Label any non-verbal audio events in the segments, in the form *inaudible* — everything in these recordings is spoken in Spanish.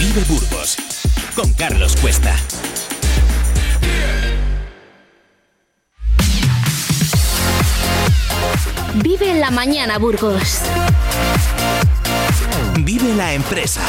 Vive Burgos con Carlos Cuesta. Vive la mañana, Burgos. Vive la empresa.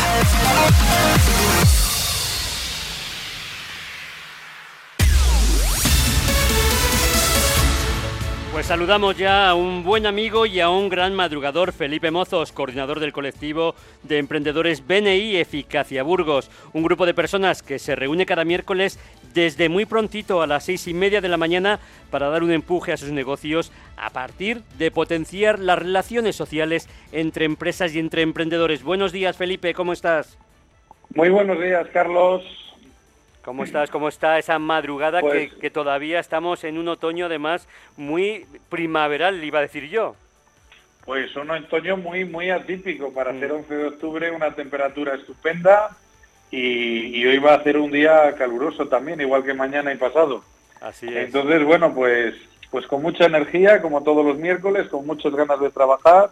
Pues saludamos ya a un buen amigo y a un gran madrugador, Felipe Mozos, coordinador del colectivo de emprendedores BNI Eficacia Burgos, un grupo de personas que se reúne cada miércoles desde muy prontito a las seis y media de la mañana para dar un empuje a sus negocios a partir de potenciar las relaciones sociales entre empresas y entre emprendedores. Buenos días, Felipe, ¿cómo estás? Muy buenos días, Carlos. ¿Cómo estás? ¿Cómo está esa madrugada Pues- que, que todavía estamos en un otoño además muy primaveral, iba a decir yo? Pues un otoño muy, muy atípico para Mm. ser 11 de octubre, una temperatura estupenda y, y hoy va a ser un día caluroso también, igual que mañana y pasado. Así es. Entonces, bueno, pues, pues con mucha energía, como todos los miércoles, con muchas ganas de trabajar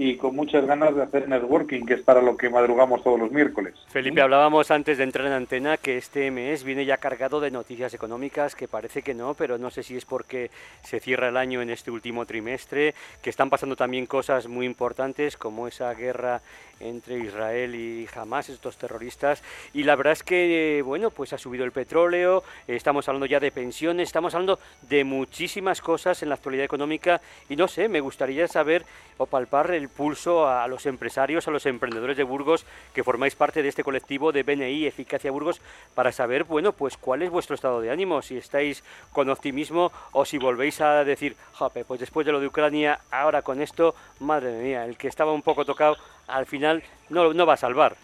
y con muchas ganas de hacer networking, que es para lo que madrugamos todos los miércoles. Felipe, hablábamos antes de entrar en antena que este mes viene ya cargado de noticias económicas, que parece que no, pero no sé si es porque se cierra el año en este último trimestre, que están pasando también cosas muy importantes como esa guerra entre Israel y Hamas, estos terroristas, y la verdad es que, bueno, pues ha subido el petróleo, estamos hablando ya de pensiones, estamos hablando de muchísimas cosas en la actualidad económica, y no sé, me gustaría saber o palpar el pulso a los empresarios, a los emprendedores de Burgos que formáis parte de este colectivo de BNI Eficacia Burgos para saber, bueno, pues cuál es vuestro estado de ánimo, si estáis con optimismo o si volvéis a decir, jope, pues después de lo de Ucrania, ahora con esto, madre mía, el que estaba un poco tocado, al final no, no va a salvar.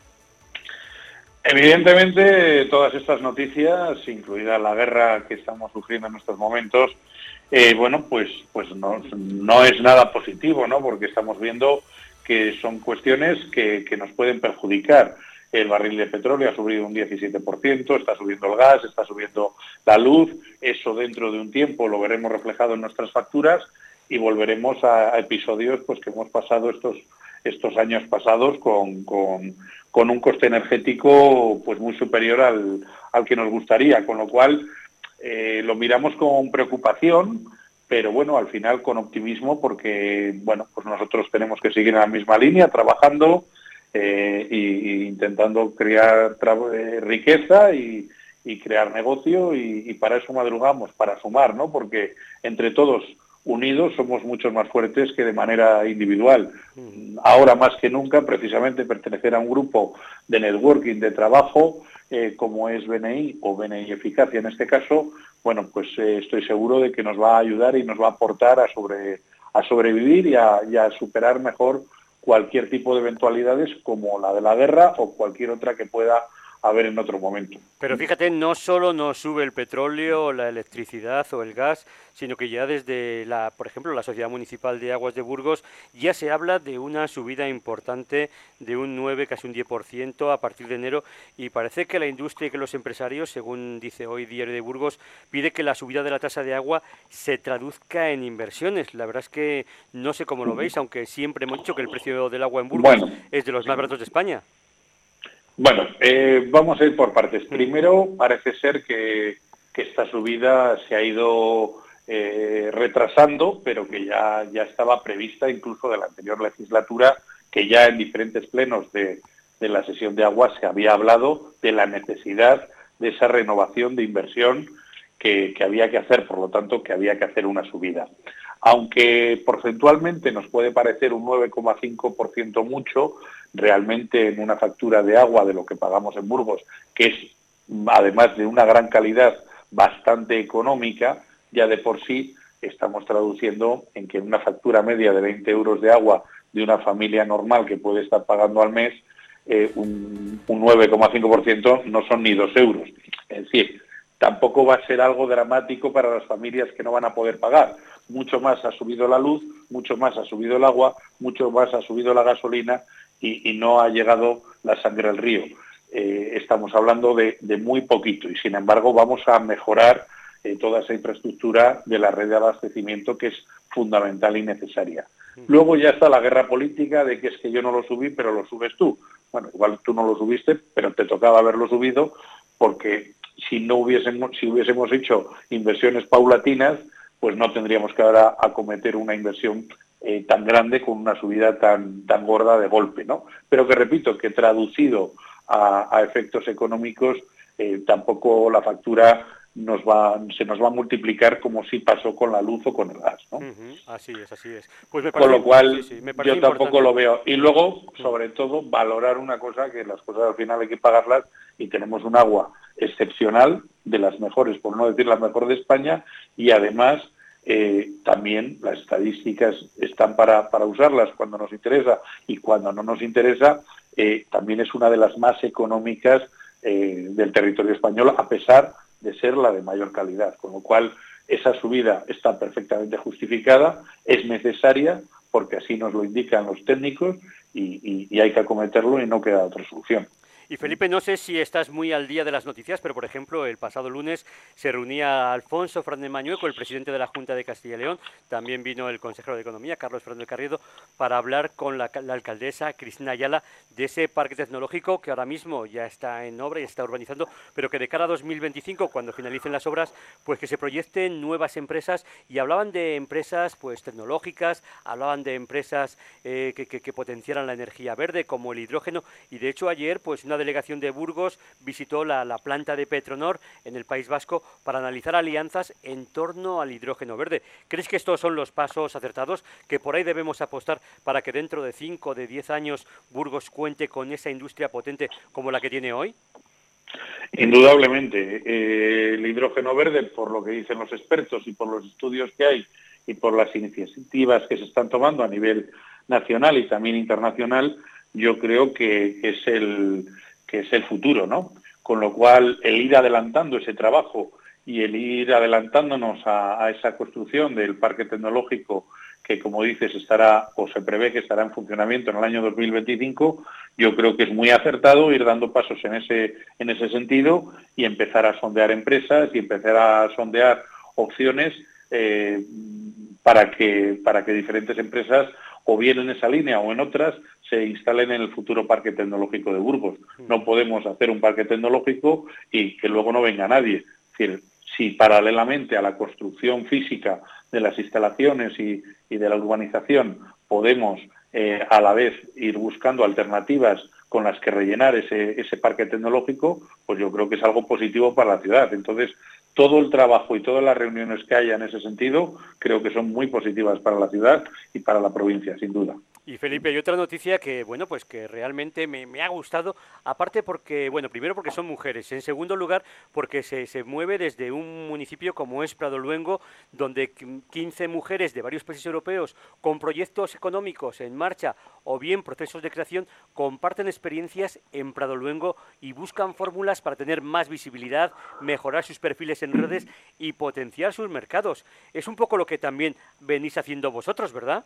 Evidentemente, todas estas noticias, incluida la guerra que estamos sufriendo en estos momentos, eh, bueno, pues, pues no, es nada positivo, ¿no? Porque estamos viendo que son cuestiones que, nos pueden perjudicar. El barril de petróleo ha subido un 17%, está subiendo el gas, está subiendo la luz. Eso dentro de un tiempo lo veremos reflejado en nuestras facturas y volveremos a, a episodios pues, que hemos pasado estos, estos años pasados con, con, con un coste energético pues muy superior al, al que nos gustaría, con lo cual eh, lo miramos con preocupación, pero bueno, al final con optimismo porque bueno, pues nosotros tenemos que seguir en la misma línea, trabajando y intentando crear eh, riqueza y, y crear negocio y, y para eso madrugamos, para sumar, ¿no? Porque entre todos unidos somos mucho más fuertes que de manera individual. Ahora más que nunca, precisamente pertenecer a un grupo de networking, de trabajo, eh, como es BNI o BNI Eficacia en este caso, bueno, pues eh, estoy seguro de que nos va a ayudar y nos va a aportar a, sobre, a sobrevivir y a superar mejor cualquier tipo de eventualidades como la de la guerra o cualquier otra que pueda haber en otro momento. Pero fíjate, no solo nos sube el petróleo, la electricidad o el gas, sino que ya desde la, por ejemplo, la Sociedad Municipal de Aguas de Burgos ya se habla de una subida importante de un 9, casi un 10% a partir de enero y parece que la industria y que los empresarios, según dice hoy Diario de Burgos, pide que la subida de la tasa de agua se traduzca en inversiones. La verdad es que no sé cómo lo veis, aunque siempre hemos dicho que el precio del agua en Burgos Bueno. es de los más baratos de España. Bueno, eh, vamos a ir por partes. Primero, parece ser que, esta subida se ha ido eh, retrasando, pero que ya, ya estaba prevista incluso de la anterior legislatura, que ya en diferentes plenos de, de la sesión de agua se había hablado de la necesidad de esa renovación de inversión que, que había que hacer, por lo tanto, que había que hacer una subida. Aunque porcentualmente nos puede parecer un 9,5% mucho, realmente en una factura de agua de lo que pagamos en Burgos, que es además de una gran calidad bastante económica, ya de por sí estamos traduciendo en que una factura media de 20 euros de agua de una familia normal que puede estar pagando al mes, eh, un, un 9,5% no son ni dos euros. Es decir, tampoco va a ser algo dramático para las familias que no van a poder pagar. Mucho más ha subido la luz, mucho más ha subido el agua, mucho más ha subido la gasolina y, y no ha llegado la sangre al río. Eh, estamos hablando de, de, muy poquito y sin embargo vamos a mejorar eh, toda esa infraestructura de la red de abastecimiento que es fundamental y necesaria. Luego ya está la guerra política de que es que yo no lo subí, pero lo subes tú. Bueno, igual tú no lo subiste, pero te tocaba haberlo subido porque si no hubiésemos, si hubiésemos hecho inversiones paulatinas, pues no tendríamos que ahora acometer una inversión eh, tan grande con una subida tan, tan gorda de golpe, ¿no? Pero que repito, que traducido a, efectos económicos, eh, tampoco la factura nos va, se nos va a multiplicar como si pasó con la luz o con el gas. ¿no? Así es, así es. Pues con lo cual, yo tampoco lo veo. Y luego, sobre todo, valorar una cosa, que las cosas al final hay que pagarlas y tenemos un agua excepcional, de las mejores, por no decir la mejor de España, y además eh, también las estadísticas están para, para, usarlas cuando nos interesa y cuando no nos interesa, eh, también es una de las más económicas eh, del territorio español, a pesar de ser la de mayor calidad, con lo cual esa subida está perfectamente justificada, es necesaria, porque así nos lo indican los técnicos y, y hay que acometerlo y no queda otra solución. Y Felipe, no sé si estás muy al día de las noticias, pero por ejemplo, el pasado lunes se reunía Alfonso Fernández Mañueco, el presidente de la Junta de Castilla y León, también vino el consejero de Economía, Carlos Fernández Carriedo, para hablar con la, alcaldesa Cristina Ayala de ese parque tecnológico que ahora mismo ya está en obra y está urbanizando, pero que de cara a 2025, cuando finalicen las obras, pues que se proyecten nuevas empresas. Y hablaban de empresas pues tecnológicas, hablaban de empresas eh, que, que, potenciaran la energía verde como el hidrógeno. Y de hecho ayer pues una delegación de Burgos visitó la, planta de Petronor en el País Vasco para analizar alianzas en torno al hidrógeno verde. ¿Crees que estos son los pasos acertados que por ahí debemos apostar para que dentro de 5 o de 10 años Burgos cuente con esa industria potente como la que tiene hoy? Indudablemente. Eh, el hidrógeno verde, por lo que dicen los expertos y por los estudios que hay y por las iniciativas que se están tomando a nivel nacional y también internacional, yo creo que es el, que es el futuro, ¿no? Con lo cual, el ir adelantando ese trabajo y el ir adelantándonos a, esa construcción del parque tecnológico que, como dices, estará o se prevé que estará en funcionamiento en el año 2025, yo creo que es muy acertado ir dando pasos en ese, en ese sentido y empezar a sondear empresas y empezar a sondear opciones eh, para, que, para que diferentes empresas o bien en esa línea o en otras se instalen en el futuro parque tecnológico de Burgos. Mm. No podemos hacer un parque tecnológico y que luego no venga nadie. Es decir, si paralelamente a la construcción física de las instalaciones y, de la urbanización podemos eh, a la vez ir buscando alternativas con las que rellenar ese, ese parque tecnológico, pues yo creo que es algo positivo para la ciudad. Entonces, todo el trabajo y todas las reuniones que haya en ese sentido creo que son muy positivas para la ciudad y para la provincia, sin duda. Y Felipe, hay otra noticia que, bueno, pues que realmente me, ha gustado, aparte porque, bueno, primero porque son mujeres, en segundo lugar porque se, se mueve desde un municipio como es Prado Luengo, donde 15 mujeres de varios países europeos con proyectos económicos en marcha o bien procesos de creación comparten experiencias en Prado Luengo y buscan fórmulas para tener más visibilidad, mejorar sus perfiles en redes y potenciar sus mercados. Es un poco lo que también venís haciendo vosotros, ¿verdad?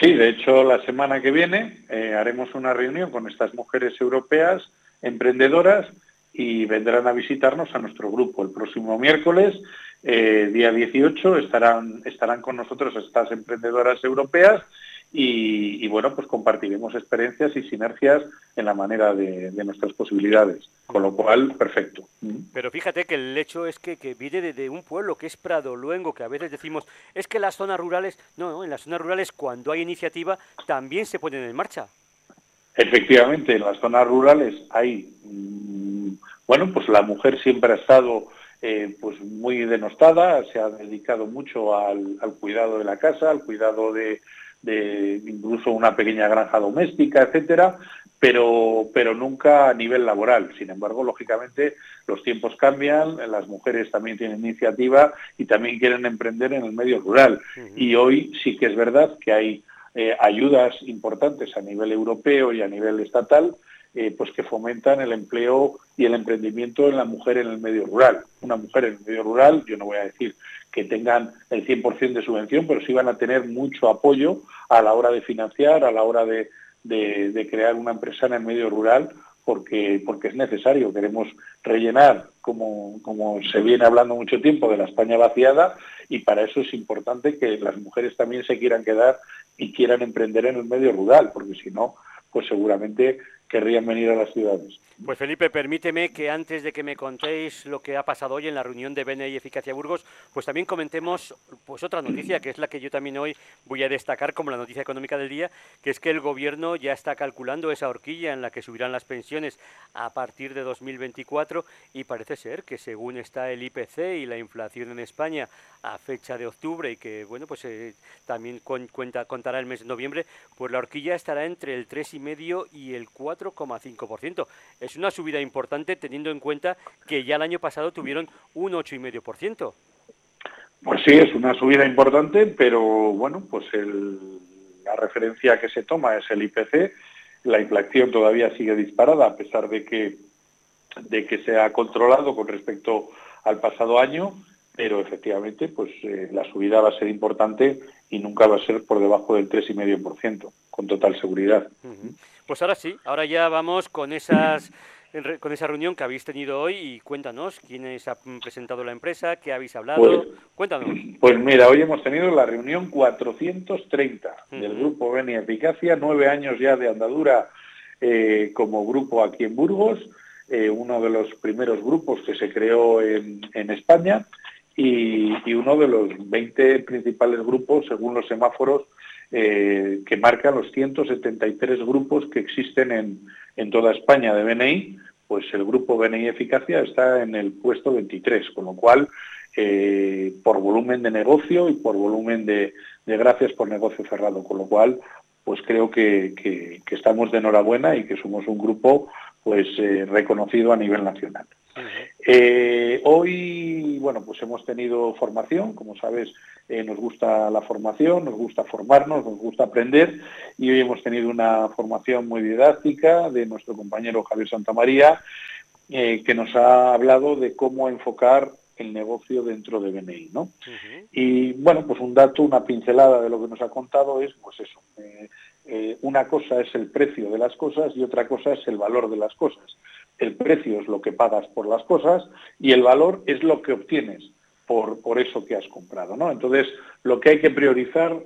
Sí, de hecho, la semana que viene eh, haremos una reunión con estas mujeres europeas emprendedoras y vendrán a visitarnos a nuestro grupo. El próximo miércoles, eh, día 18, estarán, estarán con nosotros estas emprendedoras europeas y, bueno, pues compartiremos experiencias y sinergias en la manera de, nuestras posibilidades, con lo cual, perfecto. Pero fíjate que el hecho es que, viene de, un pueblo que es Prado Luengo, que a veces decimos, es que las zonas rurales, no, en las zonas rurales cuando hay iniciativa también se ponen en marcha. Efectivamente, en las zonas rurales hay, mm, bueno, pues la mujer siempre ha estado eh, pues muy denostada, se ha dedicado mucho al cuidado de la casa, al cuidado de, de incluso una pequeña granja doméstica, etcétera, pero, pero nunca a nivel laboral. Sin embargo, lógicamente, los tiempos cambian, las mujeres también tienen iniciativa y también quieren emprender en el medio rural. Y hoy sí que es verdad que hay eh, ayudas importantes a nivel europeo y a nivel estatal eh, pues que fomentan el empleo y el emprendimiento en la mujer en el medio rural. Una mujer en el medio rural, yo no voy a decir que tengan el 100% de subvención, pero sí van a tener mucho apoyo a la hora de financiar, a la hora de, crear una empresa en el medio rural, porque, porque es necesario. Queremos rellenar, como, como se viene hablando mucho tiempo, de la España vaciada y para eso es importante que las mujeres también se quieran quedar y quieran emprender en el medio rural, porque si no, pues seguramente querrían venir a las ciudades. Pues Felipe, permíteme que antes de que me contéis lo que ha pasado hoy en la reunión de BNI Eficacia Burgos, pues también comentemos pues otra noticia, que es la que yo también hoy voy a destacar como la noticia económica del día, que es que el gobierno ya está calculando esa horquilla en la que subirán las pensiones a partir de 2024 y parece ser que según está el IPC y la inflación en España a fecha de octubre y que bueno pues eh, también cuenta, contará el mes de noviembre, pues la horquilla estará entre el 3,5 y el 4,5% es una subida importante teniendo en cuenta que ya el año pasado tuvieron un 8,5%. Pues sí, es una subida importante, pero bueno, pues la referencia que se toma es el IPC. La inflación todavía sigue disparada a pesar de que, de que se ha controlado con respecto al pasado año, pero efectivamente pues eh, la subida va a ser importante y nunca va a ser por debajo del 3,5%, con total seguridad. Pues ahora sí, ahora ya vamos con esas con esa reunión que habéis tenido hoy y cuéntanos quiénes han presentado la empresa, qué habéis hablado, pues, cuéntanos. Pues mira, hoy hemos tenido la reunión 430 del grupo Beni Eficacia, nueve años ya de andadura eh, como grupo aquí en Burgos, eh, uno de los primeros grupos que se creó en, España y, y, uno de los 20 principales grupos según los semáforos eh, que marca los 173 grupos que existen en, en toda España de BNI, pues el grupo BNI Eficacia está en el puesto 23, con lo cual, eh, por volumen de negocio y por volumen de, gracias por negocio cerrado, con lo cual, pues creo que, estamos de enhorabuena y que somos un grupo pues eh, reconocido a nivel nacional. Eh, hoy, bueno, pues hemos tenido formación, como sabes, eh, nos gusta la formación, nos gusta formarnos, nos gusta aprender y hoy hemos tenido una formación muy didáctica de nuestro compañero Javier Santamaría, eh, que nos ha hablado de cómo enfocar el negocio dentro de BNI, ¿no? Y bueno, pues un dato, una pincelada de lo que nos ha contado es, pues eso, una cosa es el precio de las cosas y otra cosa es el valor de las cosas el precio es lo que pagas por las cosas y el valor es lo que obtienes por, por eso que has comprado. ¿no? Entonces, lo que hay que priorizar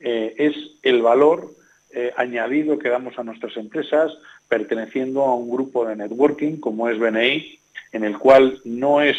eh, es el valor eh, añadido que damos a nuestras empresas perteneciendo a un grupo de networking como es BNI, en el cual no es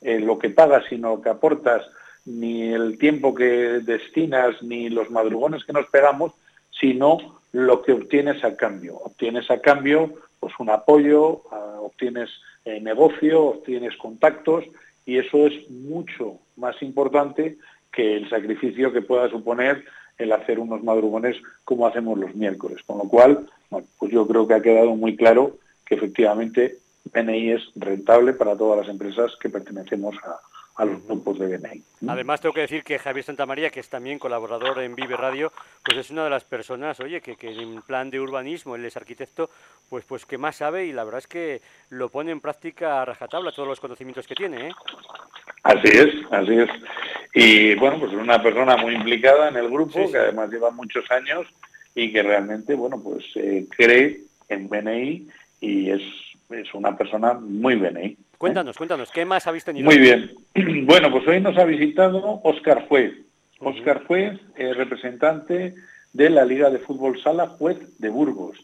eh, lo que pagas, sino lo que aportas, ni el tiempo que destinas, ni los madrugones que nos pegamos, sino lo que obtienes a cambio. Obtienes a cambio pues un apoyo, obtienes eh, negocio, obtienes contactos y eso es mucho más importante que el sacrificio que pueda suponer el hacer unos madrugones como hacemos los miércoles. Con lo cual, pues yo creo que ha quedado muy claro que efectivamente BNI es rentable para todas las empresas que pertenecemos a, a los grupos de BNI. Además, tengo que decir que Javier Santamaría, que es también colaborador en Vive Radio, pues es una de las personas, oye, que, que en plan de urbanismo, él es arquitecto, pues, pues que más sabe y la verdad es que lo pone en práctica a rajatabla todos los conocimientos que tiene. ¿eh? Así es, así es. Y bueno, pues es una persona muy implicada en el grupo, que además lleva muchos años y que realmente, bueno, pues eh, cree en BNI y es, es una persona muy BNI. Cuéntanos, cuéntanos, ¿qué más habéis tenido? Muy bien. *clears throat* Bueno, pues hoy nos ha visitado Óscar Juez. Óscar Juez, eh, representante de la Liga de Fútbol Sala Juez de Burgos.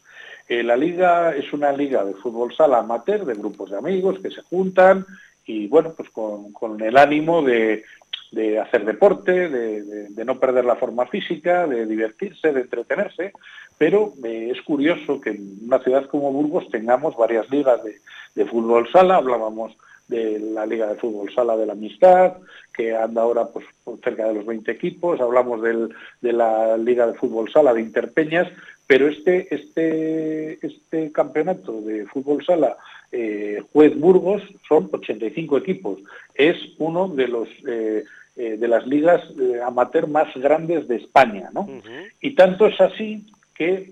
Eh, la liga es una liga de fútbol sala amateur de grupos de amigos que se juntan y bueno, pues con, el ánimo de, hacer deporte, de, no perder la forma física, de divertirse, de entretenerse, pero eh, es curioso que en una ciudad como Burgos tengamos varias ligas de, fútbol sala, hablábamos de la Liga de Fútbol Sala de la Amistad, que anda ahora pues cerca de los 20 equipos, hablamos del, de la Liga de Fútbol Sala de Interpeñas, pero este, este, este campeonato de fútbol sala eh, Juez Burgos son 85 equipos. Es uno de los eh, eh, de las ligas amateur más grandes de España, ¿no? Y tanto es así que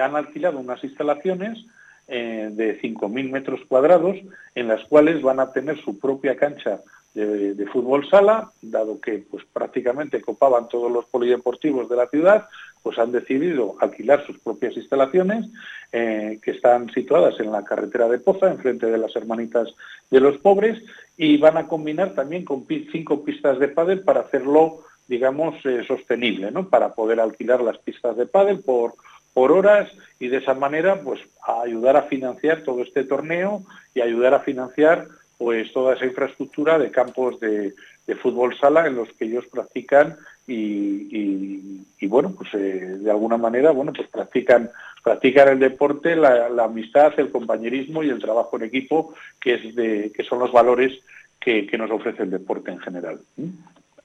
han alquilado unas instalaciones de 5.000 metros cuadrados en las cuales van a tener su propia cancha de, fútbol sala, dado que pues prácticamente copaban todos los polideportivos de la ciudad, pues han decidido alquilar sus propias instalaciones eh, que están situadas en la carretera de Poza, enfrente de las Hermanitas de los Pobres, y van a combinar también con cinco pistas de pádel para hacerlo, digamos, eh, sostenible, ¿no? Para poder alquilar las pistas de pádel por por horas y de esa manera pues ayudar a financiar todo este torneo y ayudar a financiar pues toda esa infraestructura de campos de, fútbol sala en los que ellos practican y, bueno pues eh, de alguna manera bueno pues practican practican el deporte la, amistad el compañerismo y el trabajo en equipo que es de que son los valores que, que nos ofrece el deporte en general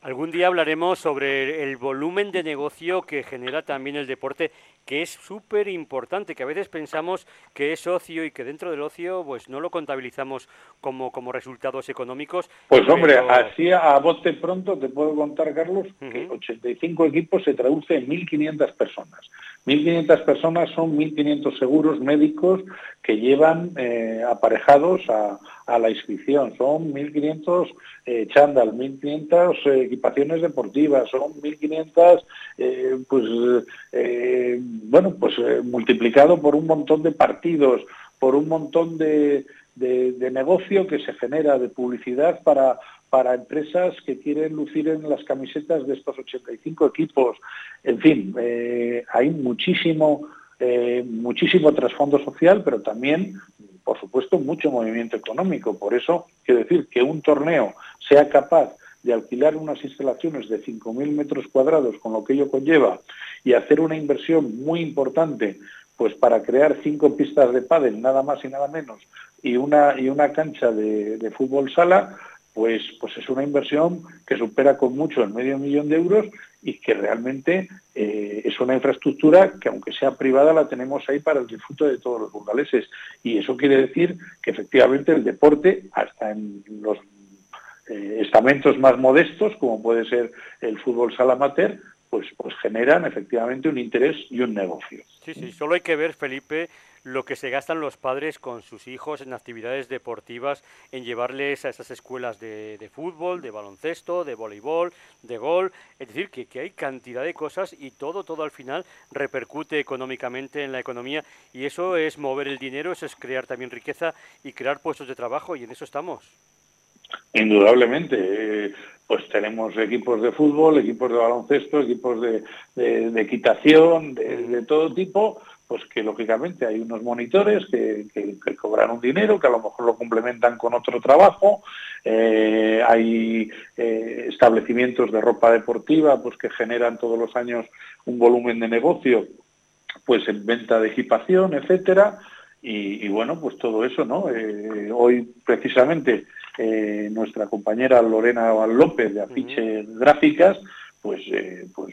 Algún día hablaremos sobre el volumen de negocio que genera también el deporte, que es súper importante, que a veces pensamos que es ocio y que dentro del ocio pues no lo contabilizamos como, como resultados económicos. Pues hombre, así a bote pronto te puedo contar, Carlos, que 85 equipos se traduce en 1.500 personas. 1.500 personas son 1.500 seguros médicos que llevan eh, aparejados a, la inscripción. Son 1.500 eh, chándal, 1.500 eh, equipaciones deportivas, son 1.500, eh, pues, bueno, pues multiplicado por un montón de partidos, por un montón de, de negocio que se genera, de publicidad para, para empresas que quieren lucir en las camisetas de estos 85 equipos. En fin, eh, hay muchísimo, eh, muchísimo trasfondo social, pero también, por supuesto, mucho movimiento económico. Por eso, quiero decir, que un torneo sea capaz de alquilar unas instalaciones de 5.000 metros cuadrados, con lo que ello conlleva, y hacer una inversión muy importante pues para crear cinco pistas de pádel, nada más y nada menos, y una, y una cancha de, de fútbol sala, pues, pues es una inversión que supera con mucho el medio millón de euros y que realmente eh, es una infraestructura que aunque sea privada la tenemos ahí para el disfrute de todos los burgaleses. Y eso quiere decir que efectivamente el deporte, hasta en los eh, estamentos más modestos, como puede ser el fútbol sala amateur, pues, pues generan efectivamente un interés y un negocio. Sí, sí, solo hay que ver, Felipe, lo que se gastan los padres con sus hijos en actividades deportivas, en llevarles a esas escuelas de, fútbol, de baloncesto, de voleibol, de gol. Es decir, que, que, hay cantidad de cosas y todo, todo al final repercute económicamente en la economía y eso es mover el dinero, eso es crear también riqueza y crear puestos de trabajo y en eso estamos. Indudablemente, eh, pues tenemos equipos de fútbol, equipos de baloncesto, equipos de, equitación, de, todo tipo, pues que lógicamente hay unos monitores que, cobran un dinero, que a lo mejor lo complementan con otro trabajo, eh, hay eh, establecimientos de ropa deportiva pues que generan todos los años un volumen de negocio pues en venta de equipación, etcétera, y, bueno, pues todo eso, ¿no? Eh, hoy precisamente nuestra compañera Lorena López de Afiche Gráficas pues, eh, pues,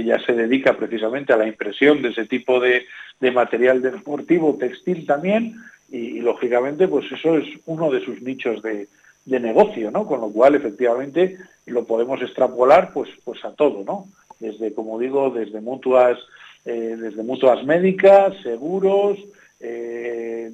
ella se dedica precisamente a la impresión de ese tipo de, material deportivo, textil también, y, lógicamente pues eso es uno de sus nichos de, negocio, ¿no? Con lo cual efectivamente lo podemos extrapolar pues, pues a todo, ¿no? Desde, como digo, desde mutuas, eh, desde mutuas médicas, seguros, eh,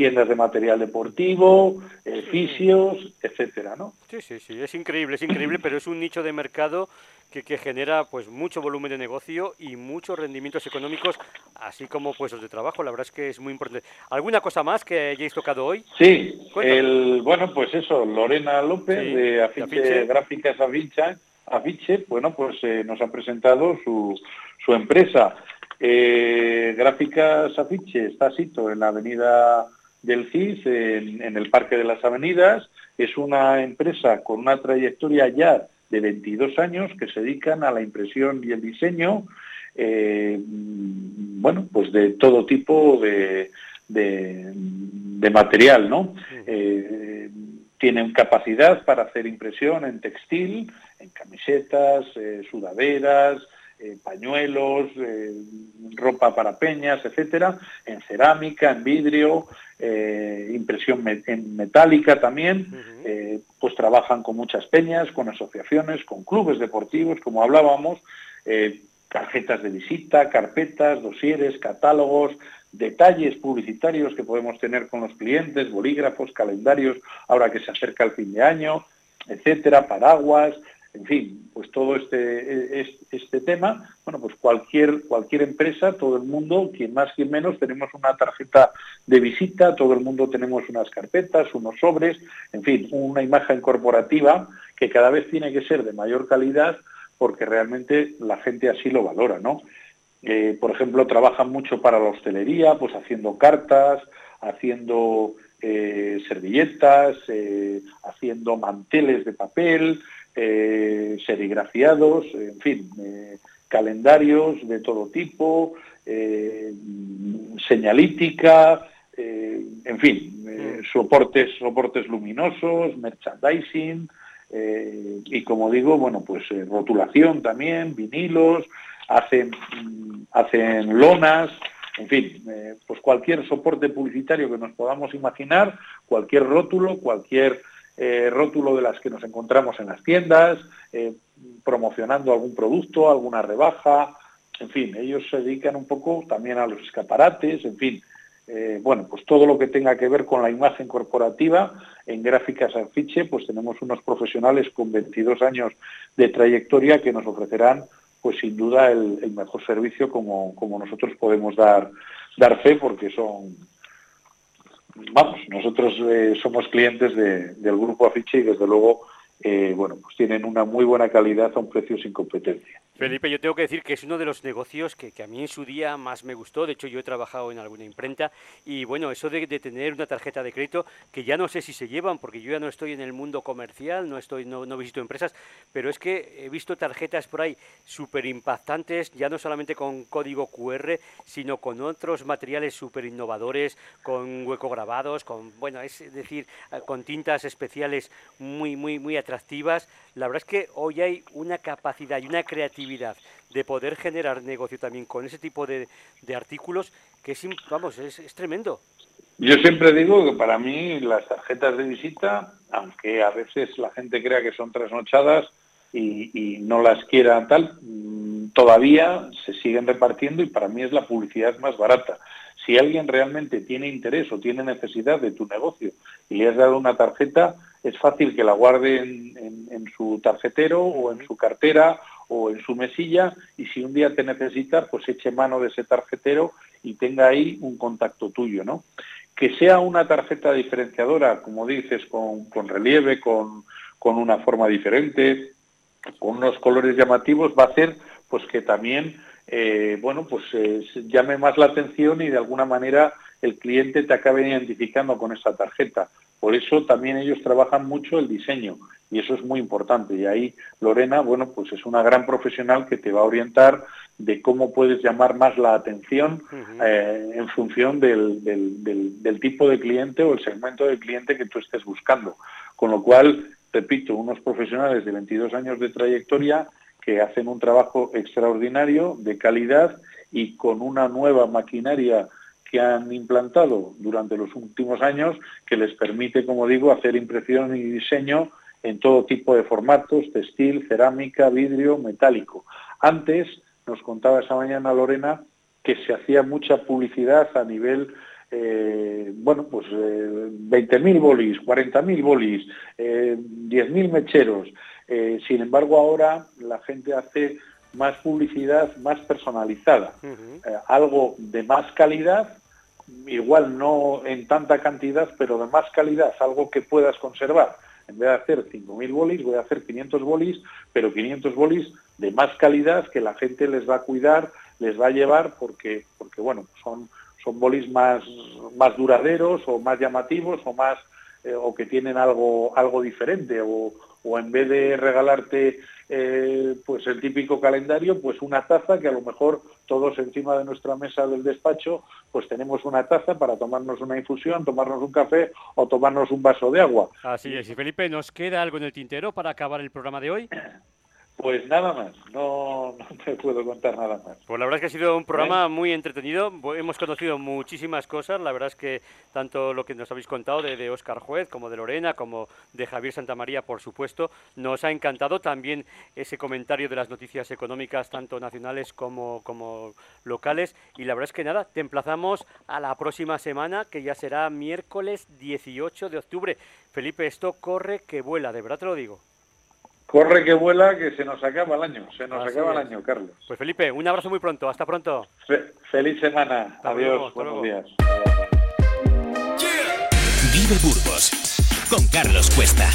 tiendas de material deportivo, fisios, etcétera, ¿no? Sí, sí, sí, es increíble, es increíble, pero es un nicho de mercado que, genera pues mucho volumen de negocio y muchos rendimientos económicos, así como puestos de trabajo. La verdad es que es muy importante. ¿Alguna cosa más que hayáis tocado hoy? Sí, el, bueno, pues eso, Lorena López de Afiche, Gráficas Afiche, Afiche, bueno, pues eh, nos ha presentado su, su empresa. Eh, Gráficas Afiche está sito en la avenida del CIS, en, en, el Parque de las Avenidas. Es una empresa con una trayectoria ya de 22 años que se dedican a la impresión y el diseño, eh, bueno, pues de todo tipo de, de, material, ¿no? Eh, tienen capacidad para hacer impresión en textil, en camisetas, eh, sudaderas, pañuelos, ropa para peñas, etcétera, en cerámica, en vidrio, impresión en metálica también, pues trabajan con muchas peñas, con asociaciones, con clubes deportivos, como hablábamos, eh, tarjetas de visita, carpetas, dosieres, catálogos, detalles publicitarios que podemos tener con los clientes, bolígrafos, calendarios, ahora que se acerca el fin de año, etcétera, paraguas, en fin, pues todo este, este tema, bueno, pues cualquier, cualquier empresa, todo el mundo, quien más, quien menos, tenemos una tarjeta de visita, todo el mundo tenemos unas carpetas, unos sobres, en fin, una imagen corporativa que cada vez tiene que ser de mayor calidad porque realmente la gente así lo valora, ¿no? eh, por ejemplo, trabajan mucho para la hostelería, pues haciendo cartas, haciendo eh, servilletas, eh, haciendo manteles de papel, serigrafiados, en fin, calendarios de todo tipo, señalítica, en fin, mm. soportes, soportes luminosos, merchandising, y como digo, bueno, pues rotulación también, vinilos, hacen, hacen lonas, en fin, eh, pues cualquier soporte publicitario que nos podamos imaginar, cualquier rótulo, cualquier eh, rótulo de las que nos encontramos en las tiendas, eh, promocionando algún producto, alguna rebaja, en fin, ellos se dedican un poco también a los escaparates, en fin, bueno, pues todo lo que tenga que ver con la imagen corporativa en gráficas afiche, pues tenemos unos profesionales con 22 años de trayectoria que nos ofrecerán pues sin duda el, mejor servicio como, como nosotros podemos dar, dar fe porque son, vamos, nosotros eh, somos clientes del grupo Afiche y desde luego eh, bueno, pues tienen una muy buena calidad a un precio sin competencia. Felipe, yo tengo que decir que es uno de los negocios que, a mí en su día más me gustó. De hecho, yo he trabajado en alguna imprenta y bueno, eso de, tener una tarjeta de crédito que ya no sé si se llevan porque yo ya no estoy en el mundo comercial, no estoy, no, visito empresas, pero es que he visto tarjetas por ahí súper impactantes, ya no solamente con código QR, sino con otros materiales súper innovadores, con hueco grabados, con bueno, es decir, con tintas especiales muy, muy, muy atractivas. La verdad es que hoy hay una capacidad y una creatividad de poder generar negocio también con ese tipo de, artículos que es, vamos, es, tremendo. Yo siempre digo que para mí las tarjetas de visita, aunque a veces la gente crea que son trasnochadas y, no las quiera tal, mm, todavía se siguen repartiendo y para mí es la publicidad más barata. Si alguien realmente tiene interés o tiene necesidad de tu negocio y le has dado una tarjeta, es fácil que la guarde en, su tarjetero o en su cartera o en su mesilla y si un día te necesita, pues eche mano de ese tarjetero y tenga ahí un contacto tuyo, ¿no? Que sea una tarjeta diferenciadora, como dices, con, relieve, con, una forma diferente, con unos colores llamativos, va a hacer pues que también, eh, bueno, pues llame más la atención y de alguna manera el cliente te acabe identificando con esa tarjeta. Por eso también ellos trabajan mucho el diseño y eso es muy importante. Y ahí Lorena, bueno, pues es una gran profesional que te va a orientar de cómo puedes llamar más la atención eh, en función del, del, tipo de cliente o el segmento de cliente que tú estés buscando. Con lo cual, repito, unos profesionales de 22 años de trayectoria que hacen un trabajo extraordinario, de calidad y con una nueva maquinaria que han implantado durante los últimos años que les permite, como digo, hacer impresión y diseño en todo tipo de formatos, textil, cerámica, vidrio, metálico. Antes, nos contaba esa mañana Lorena, que se hacía mucha publicidad a nivel, eh, bueno, pues eh, 20.000 bolis, 40.000 bolis, eh, 10.000 mecheros. Eh, sin embargo, ahora la gente hace más publicidad más personalizada, eh, algo de más calidad igual no en tanta cantidad, pero de más calidad, algo que puedas conservar. En vez de hacer 5.000 bolis, voy a hacer 500 bolis, pero 500 bolis de más calidad que la gente les va a cuidar, les va a llevar, porque, porque bueno, son, son bolis más, más duraderos o más llamativos o más eh, o que tienen algo, algo diferente o, o en vez de regalarte eh, pues el típico calendario, pues una taza que a lo mejor todos encima de nuestra mesa del despacho, pues tenemos una taza para tomarnos una infusión, tomarnos un café o tomarnos un vaso de agua. Así es. Y Felipe, ¿nos queda algo en el tintero para acabar el programa de hoy? *clears throat* Pues nada más, no, te puedo contar nada más. Pues la verdad es que ha sido un programa muy entretenido, hemos conocido muchísimas cosas, la verdad es que tanto lo que nos habéis contado de, de Oscar Juez, como de Lorena, como de Javier Santamaría, por supuesto, nos ha encantado también ese comentario de las noticias económicas, tanto nacionales como, como locales, y la verdad es que nada, te emplazamos a la próxima semana, que ya será miércoles 18 de octubre. Felipe, esto corre que vuela, de verdad te lo digo. Corre que vuela, que se nos acaba el año. Se nos acaba el año, Carlos. Pues Felipe, un abrazo muy pronto. Hasta pronto. feliz semana. Adiós. buenos días. Vive Burgos con Carlos Cuesta.